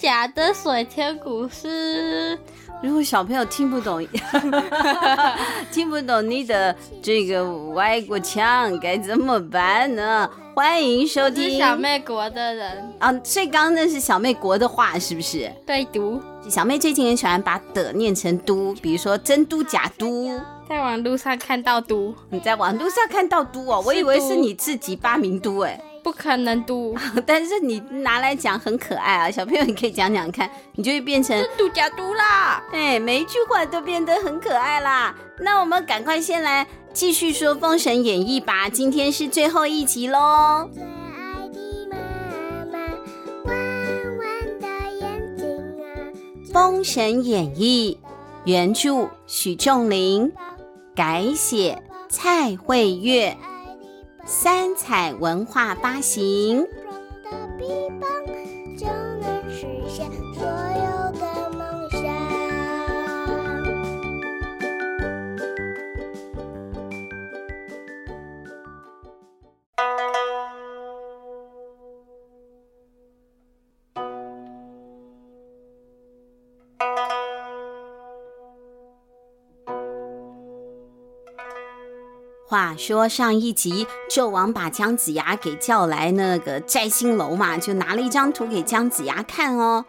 假的水天古诗。如果小朋友听不懂，听不懂你的这个外国腔，该怎么办呢？欢迎收听小妹国的人啊，所以刚刚那是小妹国的话，是不是？对，读小妹最近很喜欢把的念成都，比如说真都假都，在网路上看到都，你在网路上看到都哦，我以为是你自己发明都哎。不可能读，但是你拿来讲很可爱啊，小朋友你可以讲讲看，你就会变成度假读啦。哎，每一句话都变得很可爱啦。那我们赶快先来继续说《封神演义》吧，今天是最后一集喽。最爱的妈妈，弯弯的眼睛啊。《封神演义》原著许仲林，改写蔡慧月。三彩文化发行。说上一集，纣王把姜子牙给叫来那个摘星楼嘛，就拿了一张图给姜子牙看哦。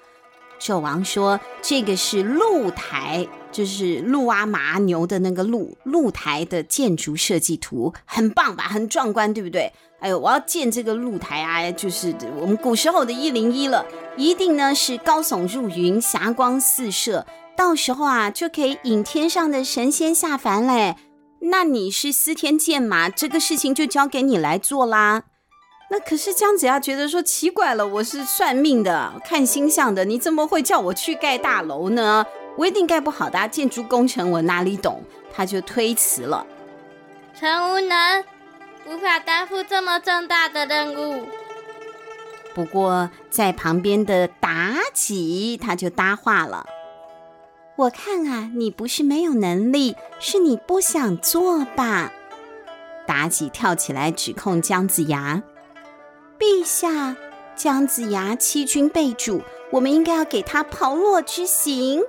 纣王说：“这个是鹿台，就是鹿啊麻牛的那个鹿，鹿台的建筑设计图，很棒吧？很壮观，对不对？哎呦，我要建这个鹿台啊，就是我们古时候的一零一了，一定呢是高耸入云，霞光四射，到时候啊就可以引天上的神仙下凡嘞。”那你是司天监嘛？这个事情就交给你来做啦。那可是姜子牙觉得说奇怪了，我是算命的，看星象的，你怎么会叫我去盖大楼呢？我一定盖不好的，建筑工程我哪里懂？他就推辞了。臣无能，无法担负这么重大的任务。不过在旁边的妲己他就搭话了。我看啊，你不是没有能力，是你不想做吧？妲己跳起来指控姜子牙：“陛下，姜子牙欺君背主，我们应该要给他炮烙之刑。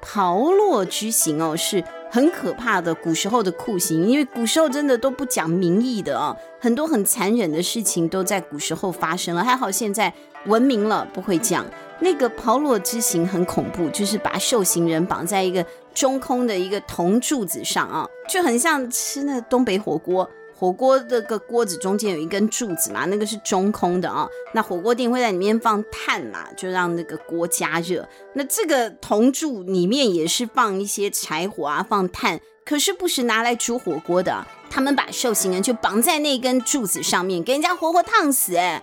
炮烙之刑哦，是很可怕的古时候的酷刑，因为古时候真的都不讲民意的哦，很多很残忍的事情都在古时候发生了。还好现在文明了，不会讲。”那个炮烙之刑很恐怖，就是把受刑人绑在一个中空的一个铜柱子上啊，就很像吃那东北火锅，火锅这个锅子中间有一根柱子嘛，那个是中空的啊。那火锅店会在里面放炭嘛，就让那个锅加热。那这个铜柱里面也是放一些柴火啊，放炭，可是不是拿来煮火锅的。他们把受刑人就绑在那根柱子上面，给人家活活烫死哎。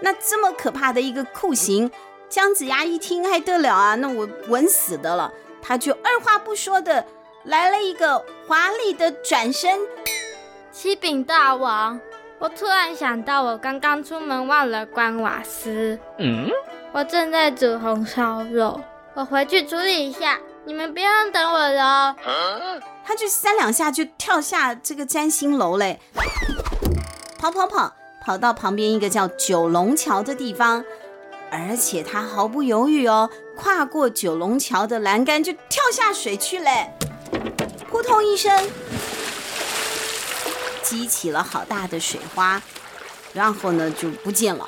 那这么可怕的一个酷刑。姜子牙一听还得了啊，那我稳死的了。他就二话不说的来了一个华丽的转身。启禀大王，我突然想到，我刚刚出门忘了关瓦斯。嗯，我正在煮红烧肉，我回去处理一下，你们不用等我了。啊、他就三两下就跳下这个占星楼嘞，跑跑跑，跑到旁边一个叫九龙桥的地方。而且他毫不犹豫哦，跨过九龙桥的栏杆就跳下水去嘞，扑通一声，激起了好大的水花，然后呢就不见了。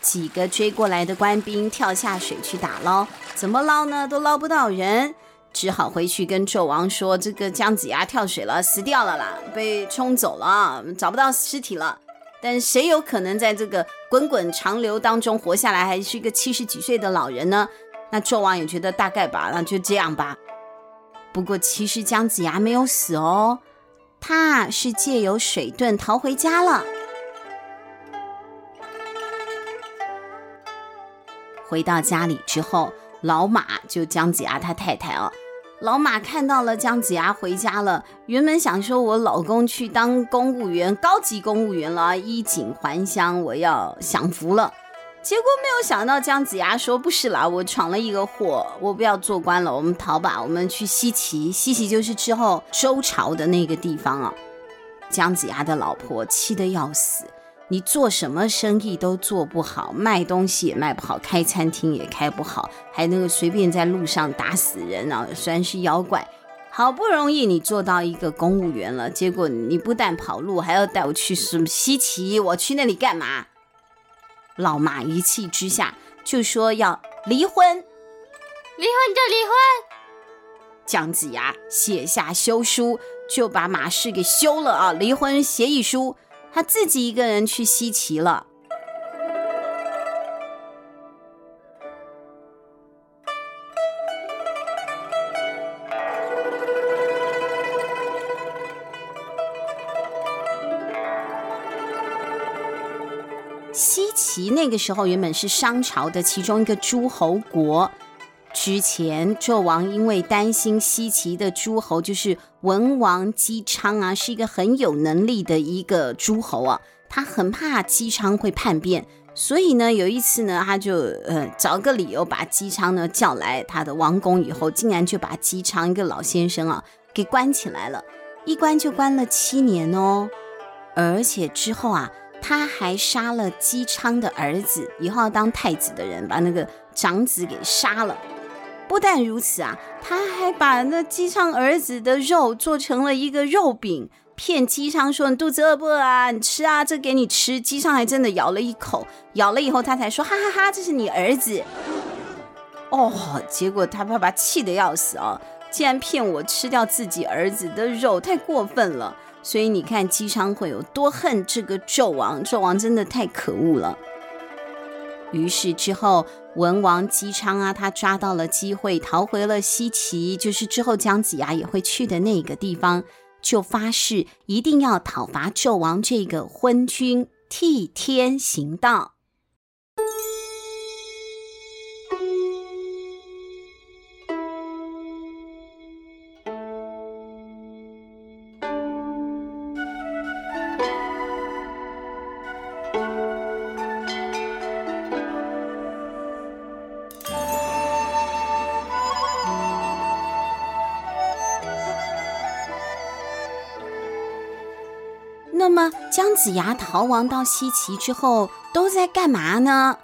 几个追过来的官兵跳下水去打捞，怎么捞呢？都捞不到人，只好回去跟纣王说：“这个姜子牙跳水了，死掉了啦，被冲走了，找不到尸体了。”但谁有可能在这个滚滚长流当中活下来，还是一个七十几岁的老人呢？那纣王也觉得大概吧，那就这样吧。不过其实姜子牙没有死哦，他是借由水遁逃回家了。回到家里之后，老马就姜子牙他太太哦。老马看到了姜子牙回家了，原本想说我老公去当公务员，高级公务员了，衣锦还乡，我要享福了。结果没有想到姜子牙说不是啦，我闯了一个祸，我不要做官了，我们逃吧，我们去西岐，西岐就是之后周朝的那个地方啊。姜子牙的老婆气得要死，你做什么生意都做不好，卖东西也卖不好，开餐厅也开不好，还能够随便在路上打死人啊！虽然是妖怪，好不容易你做到一个公务员了，结果你不但跑路，还要带我去什么西岐？我去那里干嘛？老马一气之下就说要离婚，离婚就离婚。姜子牙写下休书，就把马氏给休了啊！离婚协议书。他自己一个人去西岐了。西岐那个时候原本是商朝的其中一个诸侯国。之前纣王因为担心西岐的诸侯，就是文王姬昌啊，是一个很有能力的一个诸侯啊，他很怕姬昌会叛变，所以呢，有一次呢，他就呃找个理由把姬昌呢叫来他的王宫以后，竟然就把姬昌一个老先生啊给关起来了，一关就关了七年哦，而且之后啊，他还杀了姬昌的儿子，以后要当太子的人把那个长子给杀了。不但如此啊，他还把那姬昌儿子的肉做成了一个肉饼，骗姬昌说：“你肚子饿不饿啊？你吃啊，这给你吃。”姬昌还真的咬了一口，咬了以后他才说：“哈哈哈，这是你儿子。”哦，结果他爸爸气得要死啊，竟然骗我吃掉自己儿子的肉，太过分了。所以你看姬昌会有多恨这个纣王，纣王真的太可恶了。于是之后，文王姬昌啊，他抓到了机会，逃回了西岐，就是之后姜子牙也会去的那个地方，就发誓一定要讨伐纣王这个昏君，替天行道。姜子牙逃亡到西岐之后都在干嘛呢？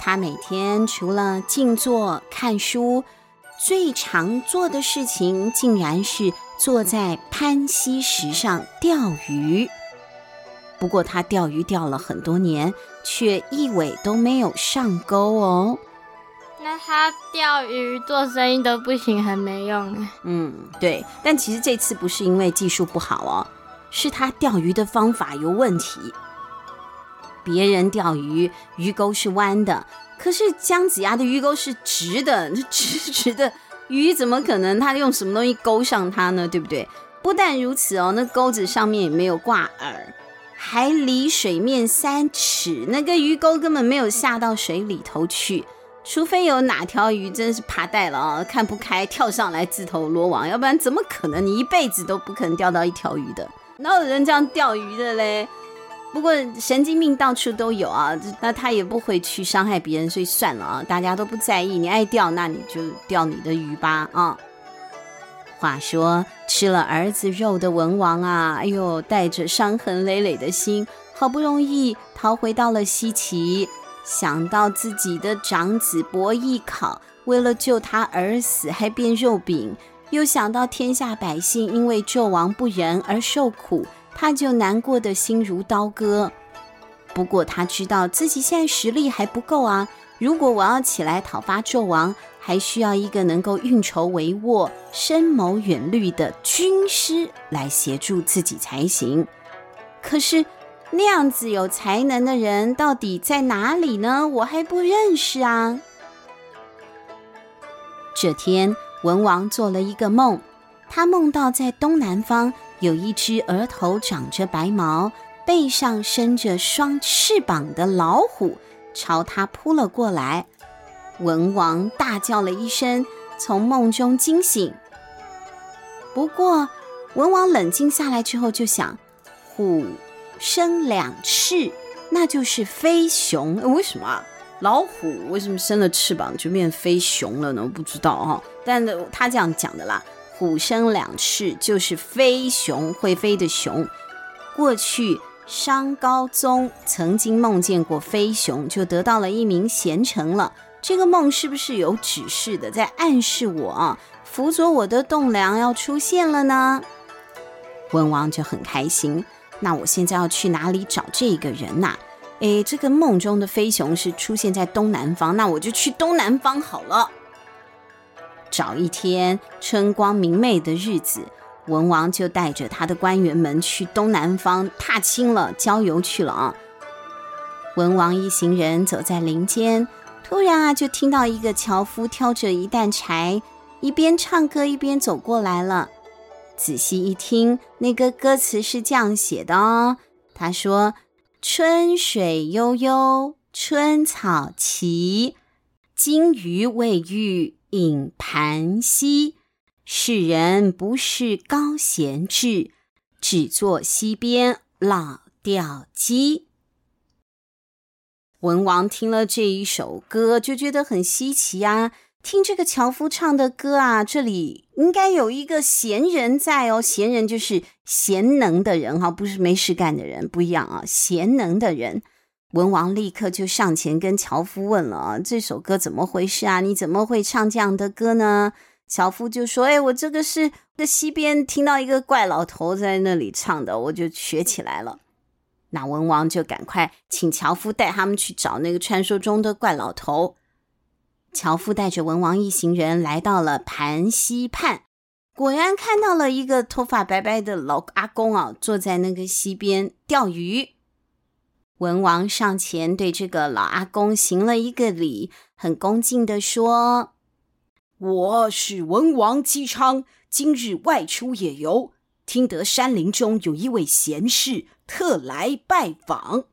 他每天除了静坐看书，最常做的事情竟然是坐在攀溪石上钓鱼。不过他钓鱼钓了很多年，却一尾都没有上钩哦。那他钓鱼做生意都不行，很没用。嗯，对。但其实这次不是因为技术不好哦。是他钓鱼的方法有问题。别人钓鱼鱼钩是弯的，可是姜子牙的鱼钩是直的，直直的鱼怎么可能？他用什么东西勾上它呢？对不对？不但如此哦，那钩子上面也没有挂饵，还离水面三尺，那个鱼钩根本没有下到水里头去。除非有哪条鱼真是爬带了啊，看不开跳上来自投罗网，要不然怎么可能？你一辈子都不可能钓到一条鱼的。哪有人这样钓鱼的嘞？不过神经病到处都有啊，那他也不会去伤害别人，所以算了啊，大家都不在意。你爱钓，那你就钓你的鱼吧啊。话说吃了儿子肉的文王啊，哎呦，带着伤痕累累的心，好不容易逃回到了西岐，想到自己的长子伯邑考为了救他而死，还变肉饼。又想到天下百姓因为纣王不仁而受苦，他就难过的心如刀割。不过他知道自己现在实力还不够啊！如果我要起来讨伐纣王，还需要一个能够运筹帷幄、深谋远虑的军师来协助自己才行。可是那样子有才能的人到底在哪里呢？我还不认识啊！这天。文王做了一个梦，他梦到在东南方有一只额头长着白毛、背上生着双翅膀的老虎，朝他扑了过来。文王大叫了一声，从梦中惊醒。不过，文王冷静下来之后就想：虎生两翅，那就是飞熊。为什么？老虎为什么生了翅膀就变飞熊了呢？不知道哈、哦，但他这样讲的啦。虎生两翅就是飞熊，会飞的熊。过去商高宗曾经梦见过飞熊，就得到了一名贤臣了。这个梦是不是有指示的，在暗示我啊，辅佐我的栋梁要出现了呢？文王就很开心。那我现在要去哪里找这个人呐？诶，这个梦中的飞熊是出现在东南方，那我就去东南方好了。找一天春光明媚的日子。文王就带着他的官员们去东南方踏青了，郊游去了啊。文王一行人走在林间，突然啊，就听到一个樵夫挑着一担柴，一边唱歌一边走过来了。仔细一听，那个歌词是这样写的哦。他说：“春水悠悠，春草齐，金鱼未育隐盘溪。”世人不识高贤智，只作溪边老钓鸡。文王听了这一首歌，就觉得很稀奇啊！听这个樵夫唱的歌啊，这里应该有一个贤人在哦。贤人就是贤能的人哈，不是没事干的人，不一样啊。贤能的人，文王立刻就上前跟樵夫问了：“这首歌怎么回事啊？你怎么会唱这样的歌呢？”樵夫就说：“哎，我这个是在溪边听到一个怪老头在那里唱的，我就学起来了。”那文王就赶快请樵夫带他们去找那个传说中的怪老头。樵夫带着文王一行人来到了盘溪畔，果然看到了一个头发白白的老阿公啊，坐在那个溪边钓鱼。文王上前对这个老阿公行了一个礼，很恭敬的说。我是文王姬昌，今日外出野游，听得山林中有一位贤士，特来拜访。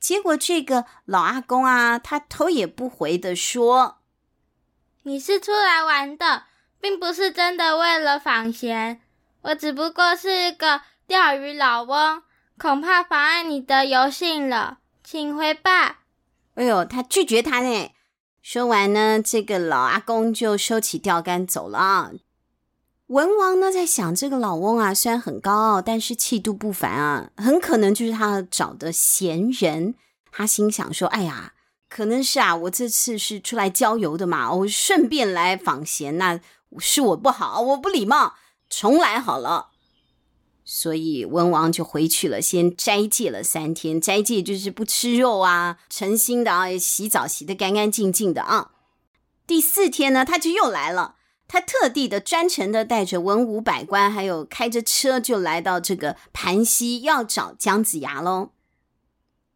结果这个老阿公啊，他头也不回的说：“你是出来玩的，并不是真的为了访贤。我只不过是一个钓鱼老翁，恐怕妨碍你的游兴了，请回吧。”哎呦，他拒绝他呢。说完呢，这个老阿公就收起钓竿走了。文王呢在想，这个老翁啊虽然很高傲，但是气度不凡啊，很可能就是他找的贤人。他心想说：“哎呀，可能是啊，我这次是出来郊游的嘛，我顺便来访贤，那是我不好，我不礼貌，重来好了。”所以文王就回去了，先斋戒了三天。斋戒就是不吃肉啊，诚心的啊，洗澡洗得干干净净的啊。第四天呢，他就又来了。他特地的、专程的带着文武百官，还有开着车就来到这个盘溪，要找姜子牙喽。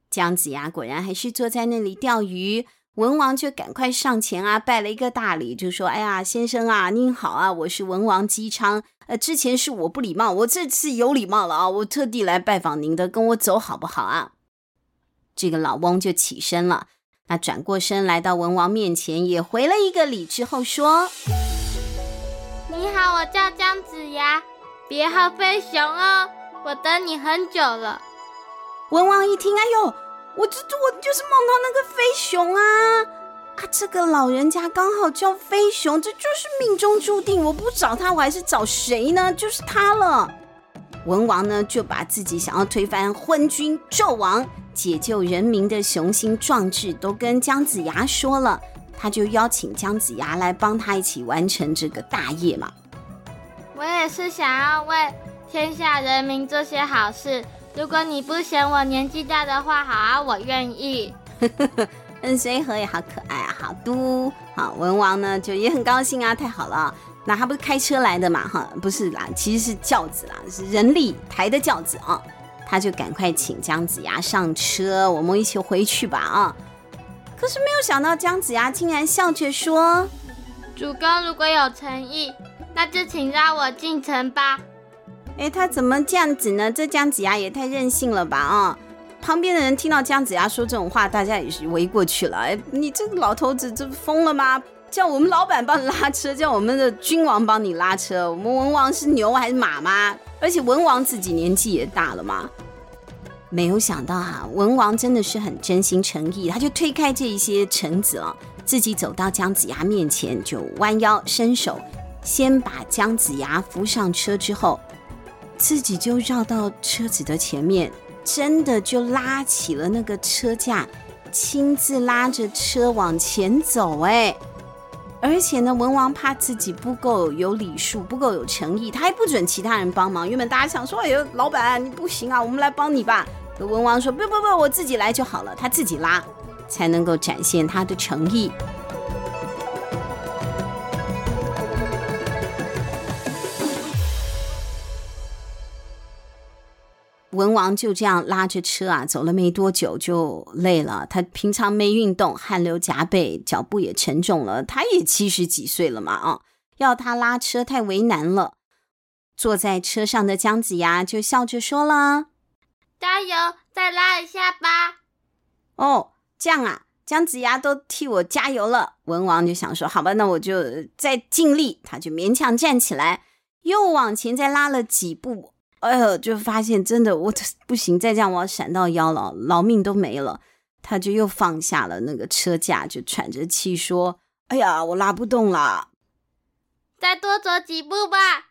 姜子牙果然还是坐在那里钓鱼。文王就赶快上前啊，拜了一个大礼，就说：“哎呀，先生啊，您好啊，我是文王姬昌。呃，之前是我不礼貌，我这次有礼貌了啊，我特地来拜访您的，跟我走好不好啊？”这个老翁就起身了，那转过身来到文王面前，也回了一个礼之后说：“你好，我叫姜子牙，别号飞熊哦，我等你很久了。”文王一听，哎呦！我这我就是梦到那个飞熊啊啊！这个老人家刚好叫飞熊，这就是命中注定。我不找他，我还是找谁呢？就是他了。文王呢，就把自己想要推翻昏君、纣王、解救人民的雄心壮志都跟姜子牙说了。他就邀请姜子牙来帮他一起完成这个大业嘛。我也是想要为天下人民做些好事。如果你不嫌我年纪大的话，好啊，我愿意。嗯，随和也好可爱啊，好嘟。好，文王呢就也很高兴啊，太好了。那他不是开车来的嘛？哈，不是啦，其实是轿子啦，是人力抬的轿子啊。他就赶快请姜子牙上车，我们一起回去吧啊。可是没有想到，姜子牙竟然笑着说：“主公如果有诚意，那就请让我进城吧。”哎，他怎么这样子呢？这姜子牙也太任性了吧！啊，旁边的人听到姜子牙说这种话，大家也是围过去了。哎，你这个老头子，这疯了吗？叫我们老板帮你拉车，叫我们的君王帮你拉车。我们文王是牛还是马吗？而且文王自己年纪也大了嘛。没有想到、啊，文王真的是很真心诚意，他就推开这一些臣子啊，自己走到姜子牙面前，就弯腰伸手，先把姜子牙扶上车之后。自己就绕到车子的前面，真的就拉起了那个车架，亲自拉着车往前走。哎，而且呢，文王怕自己不够有礼数，不够有诚意，他还不准其他人帮忙。原本大家想说：“哎呦，老板你不行啊，我们来帮你吧。”文王说：“不不不，我自己来就好了。”他自己拉，才能够展现他的诚意。文王就这样拉着车啊，走了没多久就累了。他平常没运动，汗流浃背，脚步也沉重了。他也七十几岁了嘛，啊，要他拉车太为难了。坐在车上的姜子牙就笑着说了：“加油，再拉一下吧。”哦，这样啊，姜子牙都替我加油了。文王就想说：“好吧，那我就再尽力。”他就勉强站起来，又往前再拉了几步。哎呦，就发现真的我不行，再这样我要闪到腰了，老命都没了。他就又放下了那个车架，就喘着气说：“哎呀，我拉不动了，再多走几步吧。”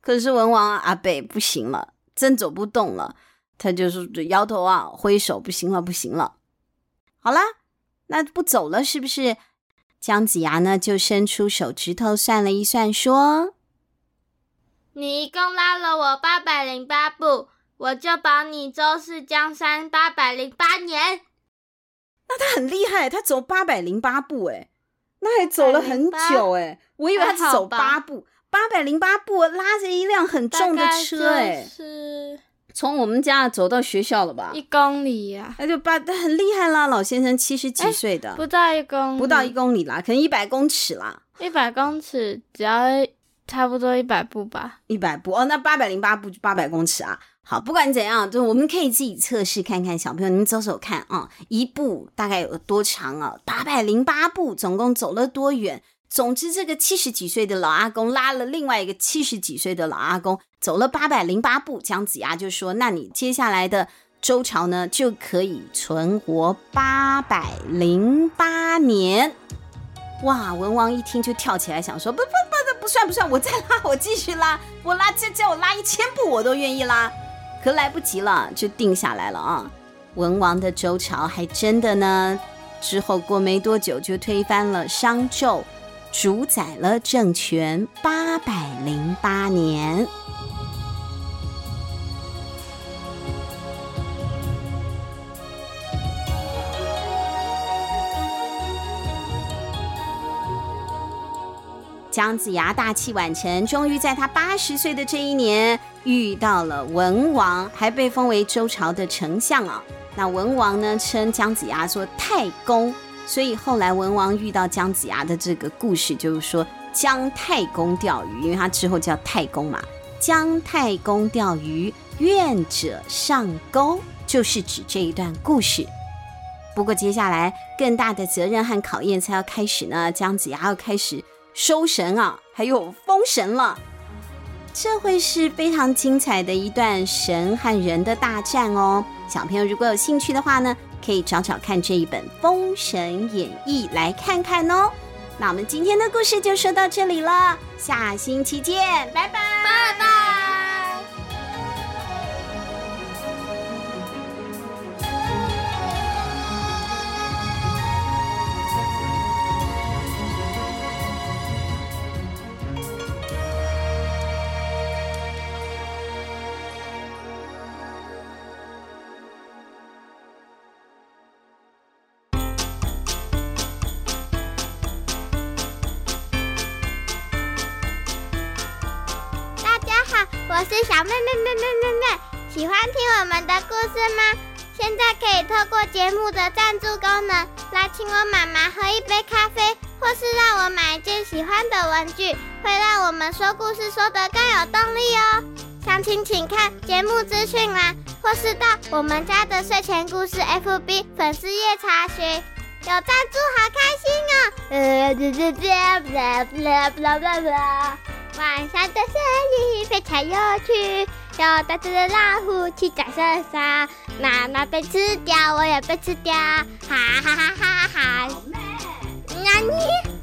可是文王阿北不行了，真走不动了。他就是摇头啊，挥手，不行了，不行了。好啦，那不走了是不是？姜子牙呢，就伸出手指头算了一算，说。你一共拉了我八百零八步，我就保你周氏江山八百零八年。那他很厉害，他走八百零八步，哎，那还走了很久，哎，我以为他只走八步，八百零八步拉着一辆很重的车，哎，是。从我们家走到学校了吧？一公里呀，那就八，他很厉害啦，老先生七十几岁的，不到一公里，不到一公里啦，可能一百公尺啦，一百公尺只要。差不多一百步吧，一百步哦，那八百零八步就八百公尺啊。好，不管怎样，就我们可以自己测试看看，小朋友你走走看啊，一步大概有多长啊？八百零八步，总共走了多远？总之，这个七十几岁的老阿公拉了另外一个七十几岁的老阿公，走了八百零八步。姜子牙就说：“那你接下来的周朝呢，就可以存活八百零八年。”哇！文王一听就跳起来，想说：“不不不。”不算不算，我再拉，我继续拉，我拉这叫我拉一千步我都愿意拉，可来不及了，就定下来了啊！文王的周朝还真的呢，之后过没多久就推翻了商纣，主宰了政权八百零八年。姜子牙大器晚成，终于在他八十岁的这一年遇到了文王，还被封为周朝的丞相啊。那文王呢，称姜子牙说太公，所以后来文王遇到姜子牙的这个故事，就是说姜太公钓鱼，因为他之后叫太公嘛。姜太公钓鱼，愿者上钩，就是指这一段故事。不过接下来更大的责任和考验才要开始呢，姜子牙要开始。收神啊，还有封神了，这会是非常精彩的一段神和人的大战哦。小朋友如果有兴趣的话呢，可以找找看这一本《封神演义》来看看哦。那我们今天的故事就说到这里了，下星期见，拜拜，小妹妹妹妹妹妹，喜欢听我们的故事吗？现在可以透过节目的赞助功能来请我妈妈喝一杯咖啡，或是让我买一件喜欢的文具，会让我们说故事说得更有动力哦。详情请看节目资讯栏，或是到我们家的睡前故事 FB 粉丝页查询。有赞助，好开心哦！呃，这这这，啦啦啦啦啦！晚上的森林非常有趣，有大只的老虎去打山沙，妈妈被吃掉，我也被吃掉，哈哈哈哈哈哈！那你。